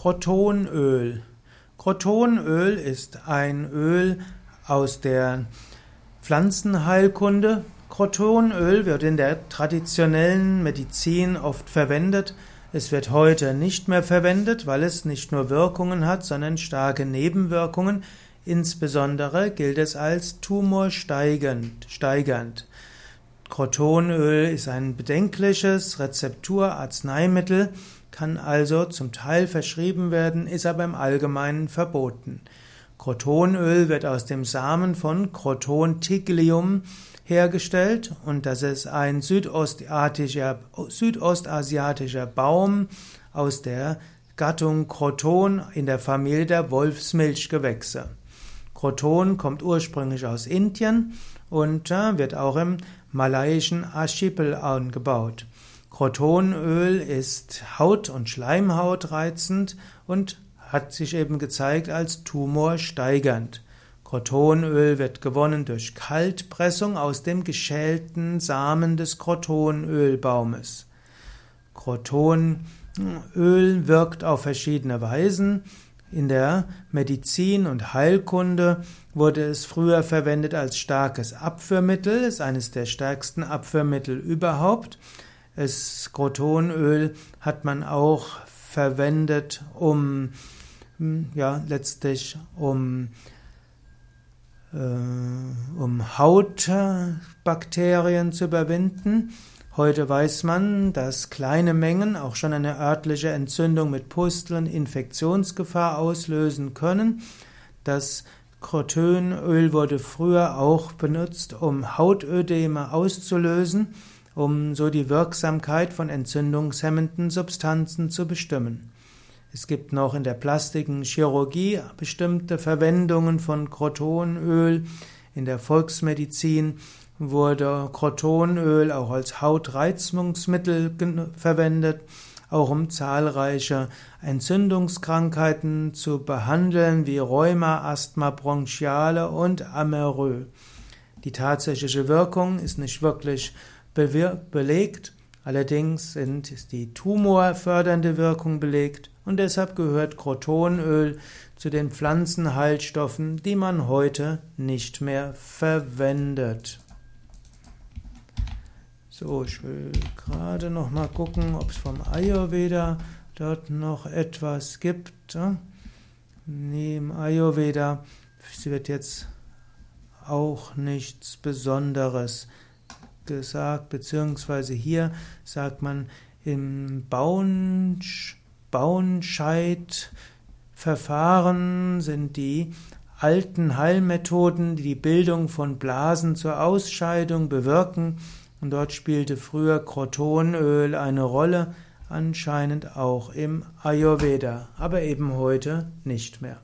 Crotonöl. Crotonöl ist ein Öl aus der Pflanzenheilkunde. Crotonöl wird in der traditionellen Medizin oft verwendet. Es wird heute nicht mehr verwendet, weil es nicht nur Wirkungen hat, sondern starke Nebenwirkungen. Insbesondere gilt es als tumorsteigernd. Crotonöl ist ein bedenkliches Rezepturarzneimittel, kann also zum Teil verschrieben werden, ist aber im Allgemeinen verboten. Crotonöl wird aus dem Samen von Croton tiglium hergestellt und das ist ein südostasiatischer, Baum aus der Gattung Croton in der Familie der Wolfsmilchgewächse. Croton kommt ursprünglich aus Indien und äh, wird auch im malaiischen Archipel angebaut. Crotonöl ist haut- und schleimhautreizend und hat sich eben gezeigt als tumorsteigernd. Crotonöl wird gewonnen durch Kaltpressung aus dem geschälten Samen des Crotonölbaumes. Crotonöl wirkt auf verschiedene Weisen. In der Medizin und Heilkunde wurde es früher verwendet als starkes Abführmittel, ist eines der stärksten Abführmittel überhaupt. Das Crotonöl hat man auch verwendet, um ja letztlich um äh, um Hautbakterien zu überwinden. Heute weiß man, dass kleine Mengen auch schon eine örtliche Entzündung mit Pusteln, Infektionsgefahr auslösen können. Das Crotonöl wurde früher auch benutzt, um Hautödeme auszulösen, um so die Wirksamkeit von entzündungshemmenden Substanzen zu bestimmen. Es gibt noch in der plastischen Chirurgie bestimmte Verwendungen von Crotonöl. In der Volksmedizin wurde Crotonöl auch als Hautreizungsmittel verwendet, auch um zahlreiche Entzündungskrankheiten zu behandeln, wie Rheuma, Asthma bronchiale und Amerö. Die tatsächliche Wirkung ist nicht wirklich belegt, allerdings ist die tumorfördernde Wirkung belegt und deshalb gehört Crotonöl zu den Pflanzenheilstoffen, die man heute nicht mehr verwendet. So, ich will gerade noch mal gucken, ob es vom Ayurveda dort noch etwas gibt. Im Ayurveda wird jetzt auch nichts Besonderes gesagt, beziehungsweise hier sagt man im Bauenscheid-Verfahren sind die alten Heilmethoden, die die Bildung von Blasen zur Ausscheidung bewirken, und dort spielte früher Crotonöl eine Rolle, anscheinend auch im Ayurveda, aber eben heute nicht mehr.